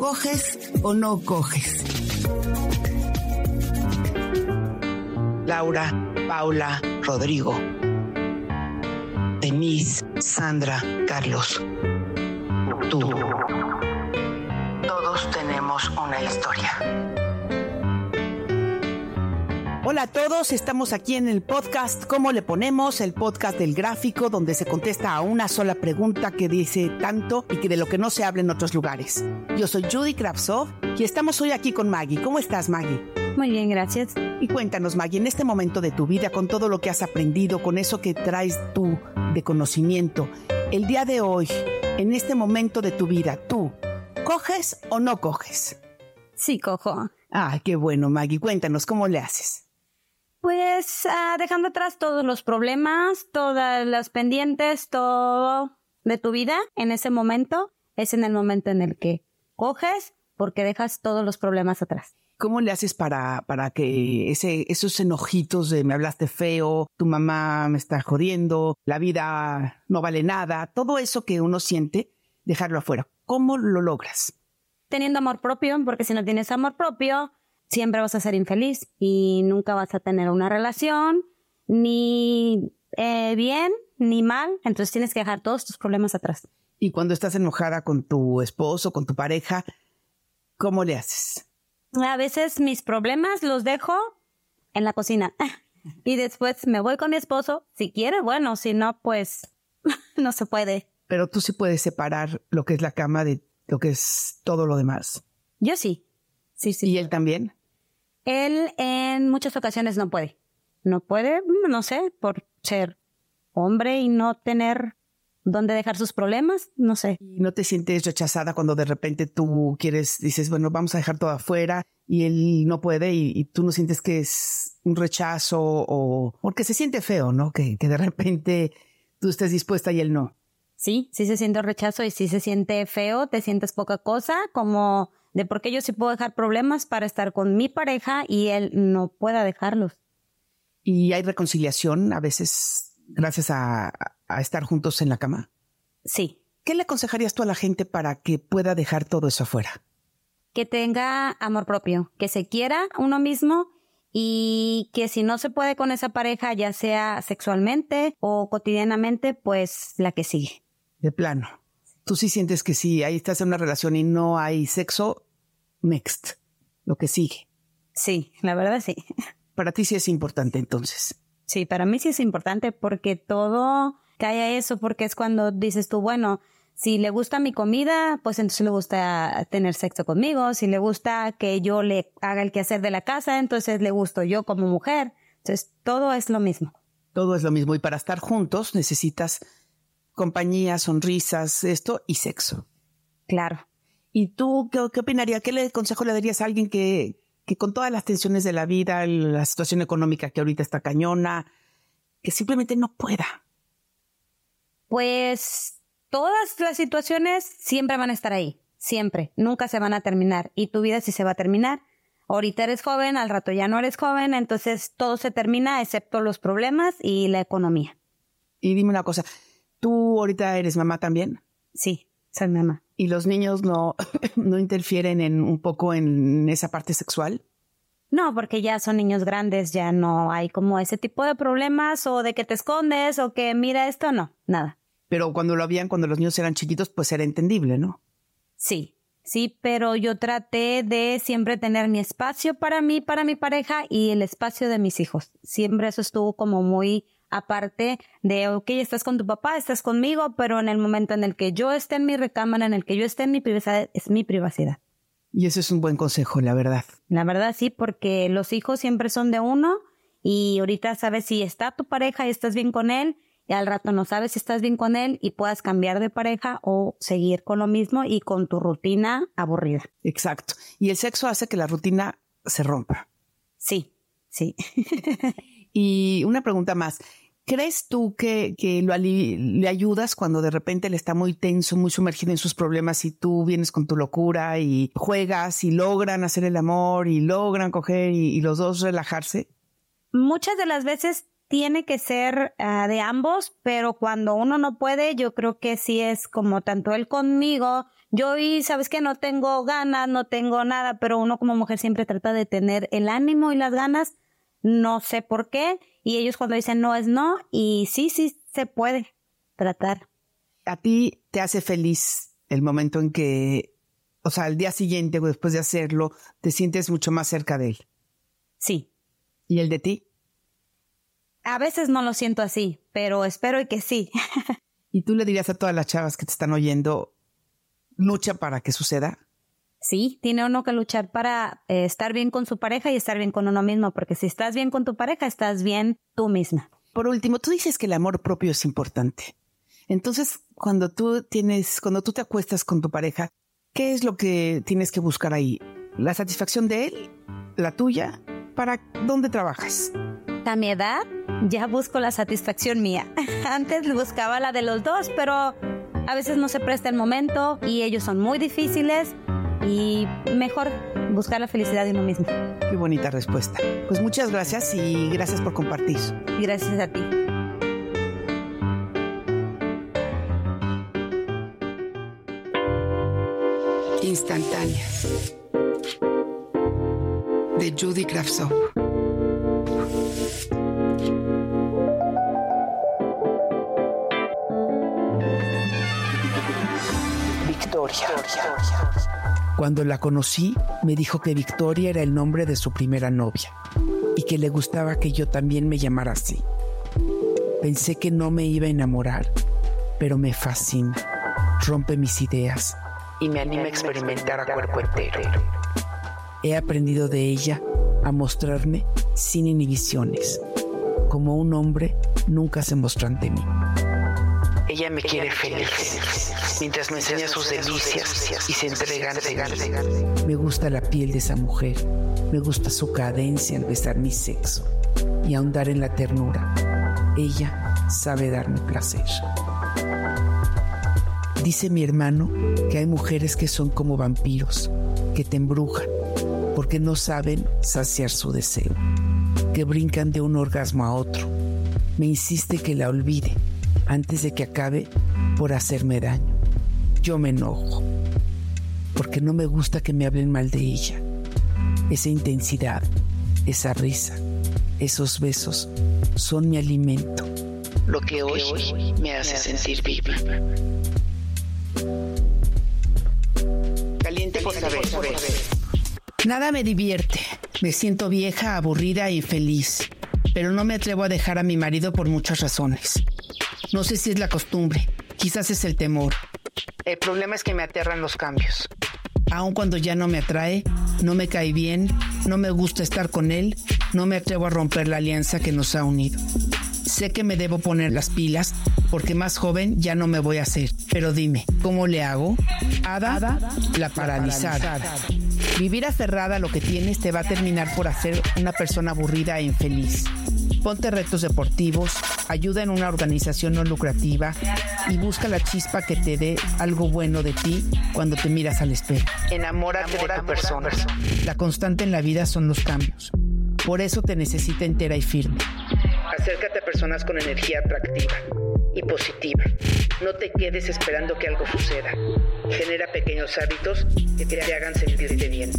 ¿coges o no coges? Laura, Paula, Rodrigo, Denise, Sandra, Carlos, tú. Todos tenemos una historia. Hola a todos, estamos aquí en el podcast ¿Cómo le ponemos? El podcast del gráfico donde se contesta a una sola pregunta que dice tanto y que de lo que no se habla en otros lugares. Yo soy Judy Kravsov y estamos hoy aquí con Maggie. ¿Cómo estás Maggie? Muy bien, gracias. Y cuéntanos Maggie, en este momento de tu vida, con todo lo que has aprendido, con eso que traes tú de conocimiento, el día de hoy, en este momento de tu vida, tú, ¿coges o no coges? Sí, cojo. Ah, qué bueno Maggie, cuéntanos cómo le haces. Pues ah, dejando atrás todos los problemas, todas las pendientes, todo de tu vida en ese momento, es en el momento en el que coges porque dejas todos los problemas atrás. ¿Cómo le haces para, para que ese, esos enojitos de me hablaste feo, tu mamá me está jodiendo, la vida no vale nada, todo eso que uno siente, dejarlo afuera? ¿Cómo lo logras? Teniendo amor propio, porque si no tienes amor propio, siempre vas a ser infeliz y nunca vas a tener una relación ni eh, bien ni mal, entonces tienes que dejar todos tus problemas atrás. Y cuando estás enojada con tu esposo, con tu pareja, ¿cómo le haces? A veces mis problemas los dejo en la cocina y después me voy con mi esposo, si quiere, bueno, si no, pues no se puede. Pero tú sí puedes separar lo que es la cama de lo que es todo lo demás. Yo sí. Sí, sí. ¿Y él también? Él en muchas ocasiones no puede. No puede, no sé, por ser hombre y no tener dónde dejar sus problemas, no sé. ¿No te sientes rechazada cuando de repente tú quieres, dices, bueno, vamos a dejar todo afuera y él no puede y, tú no sientes que es un rechazo o porque se siente feo, ¿no? Que, que de repente tú estés dispuesta y él no. Sí, sí se siente rechazo y sí se siente feo, te sientes poca cosa, como de por qué yo sí puedo dejar problemas para estar con mi pareja y él no pueda dejarlos. ¿Y hay reconciliación a veces gracias a, estar juntos en la cama? Sí. ¿Qué le aconsejarías tú a la gente para que pueda dejar todo eso afuera? Que tenga amor propio, que se quiera uno mismo y que si no se puede con esa pareja, ya sea sexualmente o cotidianamente, pues la que sigue. De plano. Tú sí sientes que sí, ahí estás en una relación y no hay sexo, next, lo que sigue. Sí, la verdad sí. Para ti sí es importante entonces. Sí, para mí sí es importante porque todo cae a eso, porque es cuando dices tú, bueno, si le gusta mi comida, pues entonces le gusta tener sexo conmigo. Si le gusta que yo le haga el quehacer de la casa, entonces le gusto yo como mujer. Entonces todo es lo mismo. Todo es lo mismo. Y para estar juntos necesitas compañía, sonrisas, esto y sexo. Claro. ¿Y tú qué, qué opinarías? ¿Qué le, consejo le darías a alguien que, que con todas las tensiones de la vida, la situación económica que ahorita está cañona, que simplemente no pueda? Pues todas las situaciones siempre van a estar ahí, siempre, nunca se van a terminar y tu vida sí se va a terminar. Ahorita eres joven, al rato ya no eres joven, entonces todo se termina excepto los problemas y la economía. Y dime una cosa, ¿Tú ahorita eres mamá también? Sí, soy mamá. ¿Y los niños no, no interfieren en un poco en esa parte sexual? No, porque ya son niños grandes, ya no hay como ese tipo de problemas o de que te escondes o que mira esto, no, nada. Pero cuando lo habían, cuando los niños eran chiquitos, pues era entendible, ¿no? Sí, sí, pero yo traté de siempre tener mi espacio para mí, para mi pareja y el espacio de mis hijos. Siempre eso estuvo como muy aparte de, ok, estás con tu papá, estás conmigo, pero en el momento en el que yo esté en mi recámara, en el que yo esté en mi privacidad, es mi privacidad. Y eso es un buen consejo, la verdad. La verdad sí, porque los hijos siempre son de uno y ahorita sabes si está tu pareja y estás bien con él y al rato no sabes si estás bien con él y puedas cambiar de pareja o seguir con lo mismo y con tu rutina aburrida. Exacto. Y el sexo hace que la rutina se rompa. Sí, sí. y una pregunta más. ¿Crees tú que, que lo le ayudas cuando de repente él está muy tenso, muy sumergido en sus problemas y tú vienes con tu locura y juegas y logran hacer el amor y logran coger y los dos relajarse? Muchas de las veces tiene que ser ah, de ambos, pero cuando uno no puede, yo creo que sí es como tanto él conmigo, yo y sabes que no tengo ganas, no tengo nada, pero uno como mujer siempre trata de tener el ánimo y las ganas, no sé por qué, y ellos cuando dicen no es no, y sí, sí se puede tratar. ¿A ti te hace feliz el momento en que, o sea, al día siguiente o después de hacerlo, te sientes mucho más cerca de él? Sí. ¿Y el de ti? A veces no lo siento así, pero espero que sí. ¿Y tú le dirías a todas las chavas que te están oyendo, lucha para que suceda? Sí, tiene uno que luchar para eh, estar bien con su pareja y estar bien con uno mismo, porque si estás bien con tu pareja, estás bien tú misma. Por último, tú dices que el amor propio es importante. Entonces, cuando tú tienes, cuando tú te acuestas con tu pareja, ¿qué es lo que tienes que buscar ahí? ¿La satisfacción de él? ¿La tuya? ¿Para dónde trabajas? A mi edad, ya busco la satisfacción mía. Antes buscaba la de los dos, pero a veces no se presta el momento y ellos son muy difíciles y mejor buscar la felicidad de uno mismo. Qué bonita respuesta. Pues muchas gracias y gracias por compartir. Gracias a ti. Instantáneas de Judy Kravtsov. Cuando la conocí, me dijo que Victoria era el nombre de su primera novia y que le gustaba que yo también me llamara así. Pensé que no me iba a enamorar, pero me fascina, rompe mis ideas y me anima a experimentar a cuerpo entero. He aprendido de ella a mostrarme sin inhibiciones, como un hombre nunca se mostró ante mí. Ella me quiere feliz, mientras me enseña sus delicias y se entrega, Me gusta la piel de esa mujer, me gusta su cadencia al besar mi sexo y ahondar en la ternura. Ella sabe darme placer. Dice mi hermano que hay mujeres que son como vampiros, que te embrujan, porque no saben saciar su deseo, que brincan de un orgasmo a otro. Me insiste que la olvide antes de que acabe por hacerme daño. Yo me enojo, porque no me gusta que me hablen mal de ella. Esa intensidad, esa risa, esos besos son mi alimento. Lo que hoy me hace sentir viva. Caliente por saber. Nada me divierte. Me siento vieja, aburrida y feliz. Pero no me atrevo a dejar a mi marido por muchas razones. No sé si es la costumbre, quizás es el temor. El problema es que me aterran los cambios. Aun cuando ya no me atrae, no me cae bien, no me gusta estar con él, no me atrevo a romper la alianza que nos ha unido. Sé que me debo poner las pilas porque más joven ya no me voy a hacer. Pero dime, ¿cómo le hago? Ada, la paralizada. Vivir aferrada a lo que tienes te va a terminar por hacer una persona aburrida e infeliz. Ponte retos deportivos, ayuda en una organización no lucrativa y busca la chispa que te dé algo bueno de ti cuando te miras al espejo. Enamórate, de tu persona. La constante en la vida son los cambios. Por eso te necesita entera y firme. Acércate a personas con energía atractiva y positiva. No te quedes esperando que algo suceda. Genera pequeños hábitos que te hagan sentirte bien.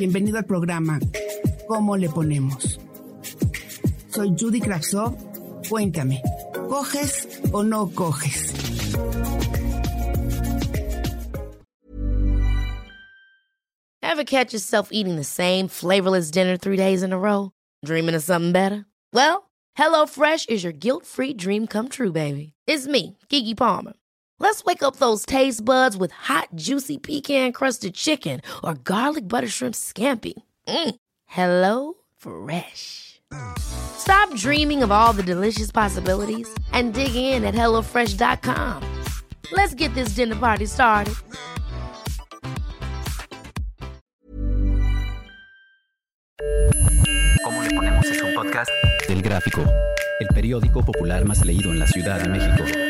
Bienvenido al programa ¿Cómo le ponemos? Soy Judy Kravtsov. Cuéntame, ¿coges o no coges? Ever catch yourself eating the same flavorless dinner three days in a row? Dreaming of something better? Well, HelloFresh is your guilt-free dream come true, baby. It's me, Kiki Palmer. Let's wake up those taste buds with hot, juicy pecan-crusted chicken or garlic butter shrimp scampi. Mm. Hello Fresh. Stop dreaming of all the delicious possibilities and dig in at HelloFresh.com. Let's get this dinner party started. ¿Cómo le ponemos un podcast? El Gráfico, el periódico popular más leído en la Ciudad de México.